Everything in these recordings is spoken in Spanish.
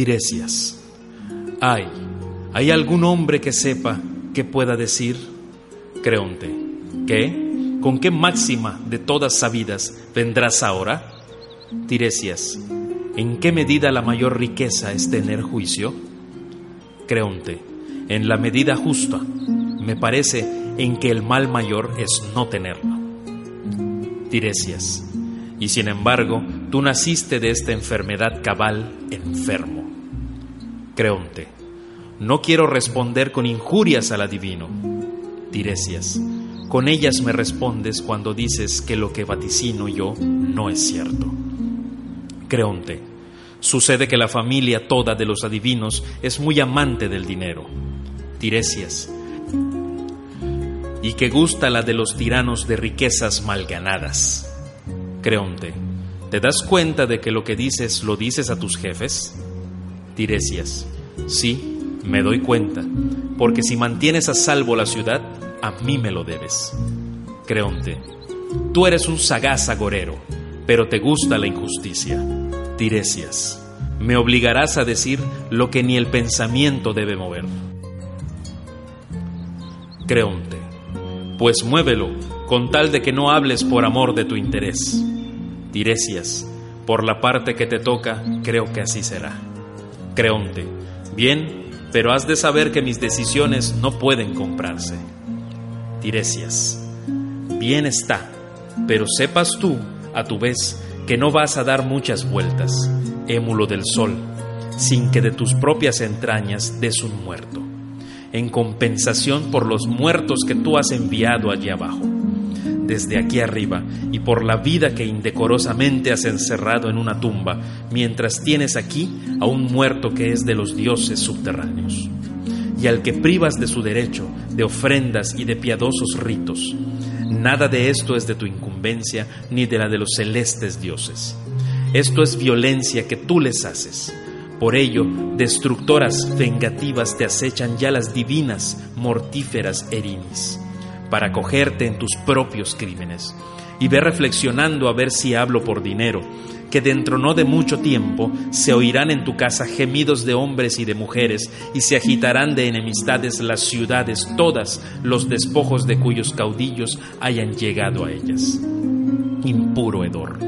Tiresias. Ay, ¿hay algún hombre que sepa qué pueda decir? Creonte. ¿Qué? ¿Con qué máxima de todas sabidas vendrás ahora? Tiresias. ¿En qué medida la mayor riqueza es tener juicio? Creonte. En la medida justa. Me parece en que el mal mayor es no tenerlo. Tiresias. Y sin embargo, tú naciste de esta enfermedad cabal enfermo. Creonte. No quiero responder con injurias al adivino. Tiresias. Con ellas me respondes cuando dices que lo que vaticino yo no es cierto. Creonte. Sucede que la familia toda de los adivinos es muy amante del dinero. Tiresias. Y que gusta la de los tiranos de riquezas mal ganadas. Creonte. ¿Te das cuenta de que lo que dices lo dices a tus jefes? Tiresias. Sí, me doy cuenta, porque si mantienes a salvo la ciudad, a mí me lo debes. Creonte. Tú eres un sagaz agorero, pero te gusta la injusticia. Tiresias. Me obligarás a decir lo que ni el pensamiento debe mover. Creonte. Pues muévelo, con tal de que no hables por amor de tu interés. Tiresias. Por la parte que te toca, creo que así será. Creonte. Bien, pero has de saber que mis decisiones no pueden comprarse. Tiresias. Bien está, pero sepas tú, a tu vez, que no vas a dar muchas vueltas, émulo del sol, sin que de tus propias entrañas des un muerto, en compensación por los muertos que tú has enviado allí abajo, desde aquí arriba, y por la vida que indecorosamente has encerrado en una tumba, mientras tienes aquí a un muerto que es de los dioses subterráneos, y al que privas de su derecho, de ofrendas y de piadosos ritos. Nada de esto es de tu incumbencia ni de la de los celestes dioses. Esto es violencia que tú les haces. Por ello, destructoras vengativas te acechan ya las divinas, mortíferas Erinis, para cogerte en tus propios crímenes. Y ve reflexionando a ver si hablo por dinero, que dentro no de mucho tiempo se oirán en tu casa gemidos de hombres y de mujeres, y se agitarán de enemistades las ciudades todas, los despojos de cuyos caudillos hayan llegado a ellas. Impuro hedor.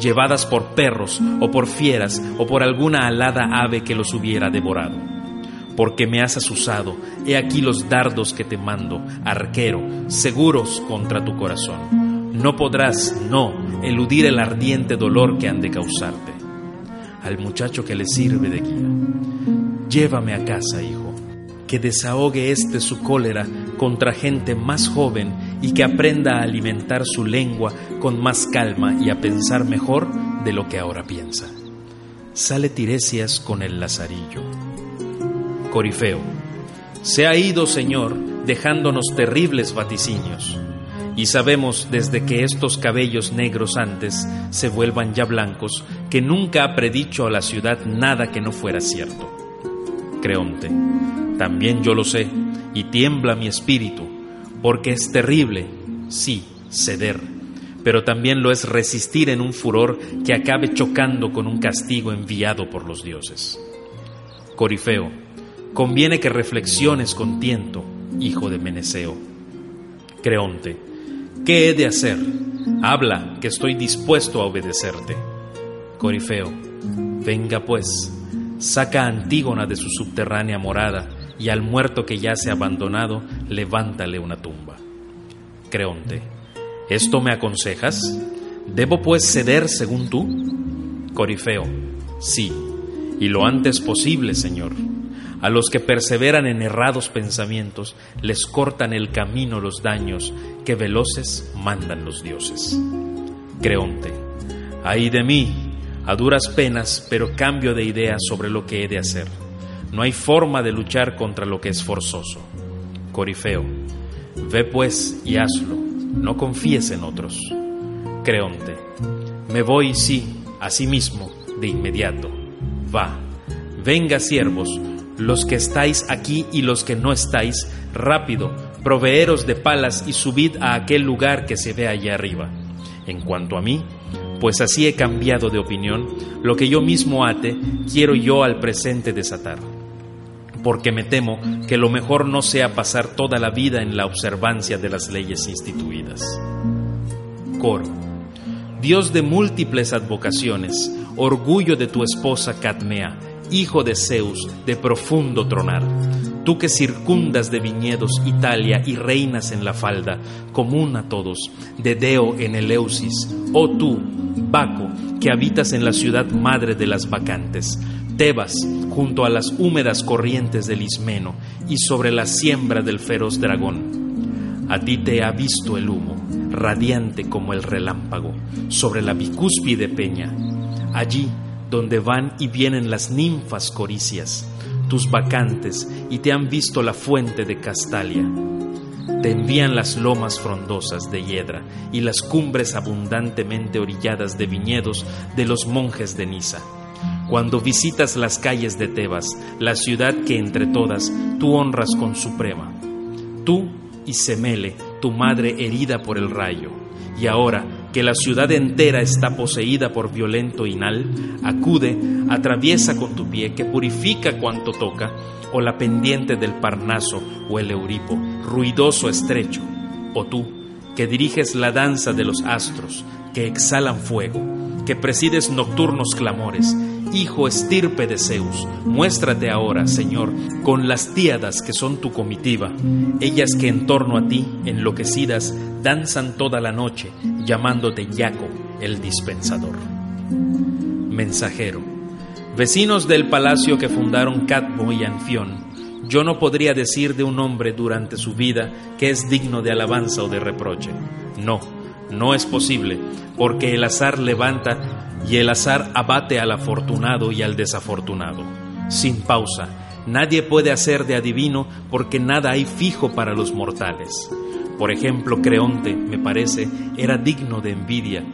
Llevadas por perros o por fieras o por alguna alada ave que los hubiera devorado. Porque me has asusado, he aquí los dardos que te mando, arquero, seguros contra tu corazón. No podrás, no, eludir el ardiente dolor que han de causarte. Al muchacho que le sirve de guía. Llévame a casa, hijo, que desahogue éste su cólera contra gente más joven y que aprenda a alimentar su lengua con más calma y a pensar mejor de lo que ahora piensa. Sale Tiresias con el lazarillo. Corifeo. Se ha ido, Señor, dejándonos terribles vaticinios y sabemos desde que estos cabellos negros antes se vuelvan ya blancos, que nunca ha predicho a la ciudad nada que no fuera cierto. Creonte, también yo lo sé, y tiembla mi espíritu, porque es terrible, sí, ceder, pero también lo es resistir en un furor que acabe chocando con un castigo enviado por los dioses. Corifeo, conviene que reflexiones con tiento, hijo de Meneceo. Creonte, ¿Qué he de hacer? Habla, que estoy dispuesto a obedecerte. Corifeo, venga pues, saca a Antígona de su subterránea morada y al muerto que yace abandonado, levántale una tumba. Creonte, ¿esto me aconsejas? ¿Debo pues ceder según tú? Corifeo, sí, y lo antes posible, Señor. A los que perseveran en errados pensamientos les cortan el camino los daños que veloces mandan los dioses. Creonte, ay de mí, a duras penas, pero cambio de idea sobre lo que he de hacer. No hay forma de luchar contra lo que es forzoso. Corifeo, ve pues y hazlo, no confíes en otros. Creonte, me voy, sí, a sí mismo, de inmediato. Va, venga siervos, los que estáis aquí y los que no estáis, rápido, proveeros de palas y subid a aquel lugar que se ve allá arriba. En cuanto a mí, pues así he cambiado de opinión, lo que yo mismo ate, quiero yo al presente desatar. Porque me temo que lo mejor no sea pasar toda la vida en la observancia de las leyes instituidas. Coro. Dios de múltiples advocaciones, orgullo de tu esposa Cadmea, hijo de Zeus, de profundo tronar. Tú que circundas de viñedos Italia y reinas en la falda, común a todos, de Deo en Eleusis, oh tú, Baco, que habitas en la ciudad madre de las vacantes, Tebas, junto a las húmedas corrientes del Ismeno y sobre la siembra del feroz dragón. A ti te ha visto el humo, radiante como el relámpago, sobre la bicúspide peña, allí donde van y vienen las ninfas coricias, tus vacantes y te han visto la fuente de Castalia. Te envían las lomas frondosas de Hiedra y las cumbres abundantemente orilladas de viñedos de los monjes de Nisa. Cuando visitas las calles de Tebas, la ciudad que entre todas tú honras con suprema. Tú y Semele, tu madre herida por el rayo, y ahora que la ciudad entera está poseída por violento inal, acude, atraviesa con tu pie, que purifica cuanto toca, o la pendiente del Parnaso o el Euripo, ruidoso estrecho, o tú, que diriges la danza de los astros, que exhalan fuego, que presides nocturnos clamores, hijo estirpe de Zeus, muéstrate ahora, Señor, con las tíadas que son tu comitiva, ellas que en torno a ti, enloquecidas, danzan toda la noche, llamándote Yaco, el dispensador. Mensajero, vecinos del palacio que fundaron Catbo y Anfión, yo no podría decir de un hombre durante su vida que es digno de alabanza o de reproche. No, no es posible, porque el azar levanta y el azar abate al afortunado y al desafortunado. Sin pausa, nadie puede hacer de adivino porque nada hay fijo para los mortales. Por ejemplo, Creonte, me parece, era digno de envidia.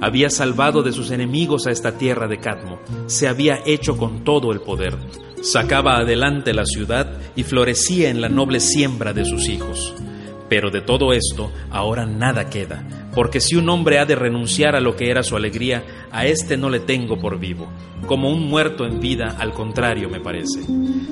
Había salvado de sus enemigos a esta tierra de Cadmo, se había hecho con todo el poder, sacaba adelante la ciudad y florecía en la noble siembra de sus hijos. Pero de todo esto ahora nada queda, porque si un hombre ha de renunciar a lo que era su alegría, a éste no le tengo por vivo. Como un muerto en vida, al contrario me parece.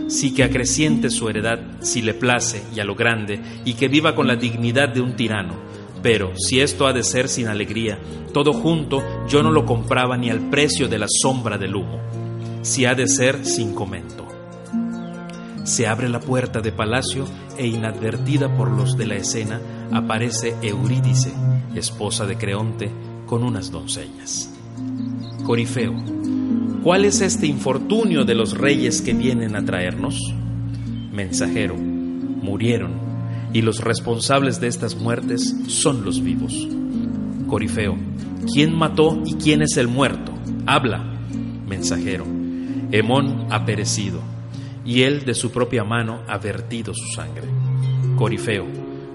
Sí que acreciente su heredad, si le place y a lo grande, y que viva con la dignidad de un tirano. Pero si esto ha de ser sin alegría, todo junto yo no lo compraba ni al precio de la sombra del humo. Si ha de ser sin comento. Se abre la puerta de palacio e inadvertida por los de la escena aparece Eurídice, esposa de Creonte, con unas doncellas. Corifeo, ¿cuál es este infortunio de los reyes que vienen a traernos? Mensajero, murieron, y los responsables de estas muertes son los vivos. Corifeo, ¿quién mató y quién es el muerto? Habla. Mensajero, Hemón ha perecido y él de su propia mano ha vertido su sangre. Corifeo,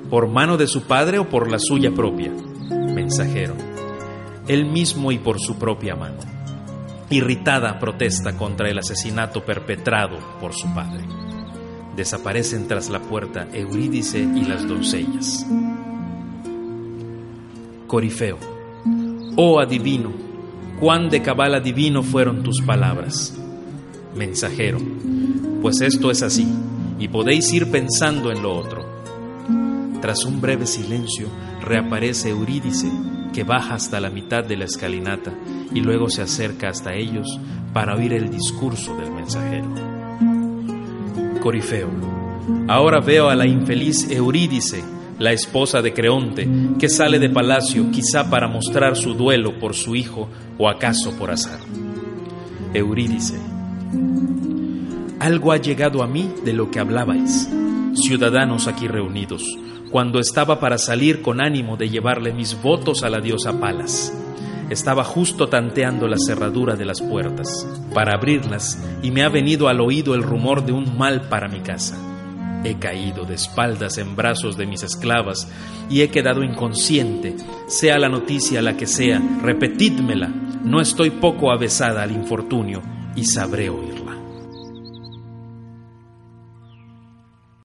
¿por mano de su padre o por la suya propia? Mensajero, él mismo y por su propia mano. Irritada protesta contra el asesinato perpetrado por su padre. Desaparecen tras la puerta Eurídice y las doncellas. Corifeo, oh adivino, cuán de cabal adivino fueron tus palabras. Mensajero, pues esto es así, y podéis ir pensando en lo otro. Tras un breve silencio, reaparece Eurídice, que baja hasta la mitad de la escalinata y luego se acerca hasta ellos para oír el discurso del mensajero. Corifeo, ahora veo a la infeliz Eurídice, la esposa de Creonte, que sale de palacio quizá para mostrar su duelo por su hijo o acaso por azar. Eurídice, algo ha llegado a mí de lo que hablabais, ciudadanos aquí reunidos, cuando estaba para salir con ánimo de llevarle mis votos a la diosa Palas. Estaba justo tanteando la cerradura de las puertas para abrirlas y me ha venido al oído el rumor de un mal para mi casa. He caído de espaldas en brazos de mis esclavas y he quedado inconsciente, sea la noticia la que sea, repetidmela, no estoy poco avesada al infortunio y sabré oírla.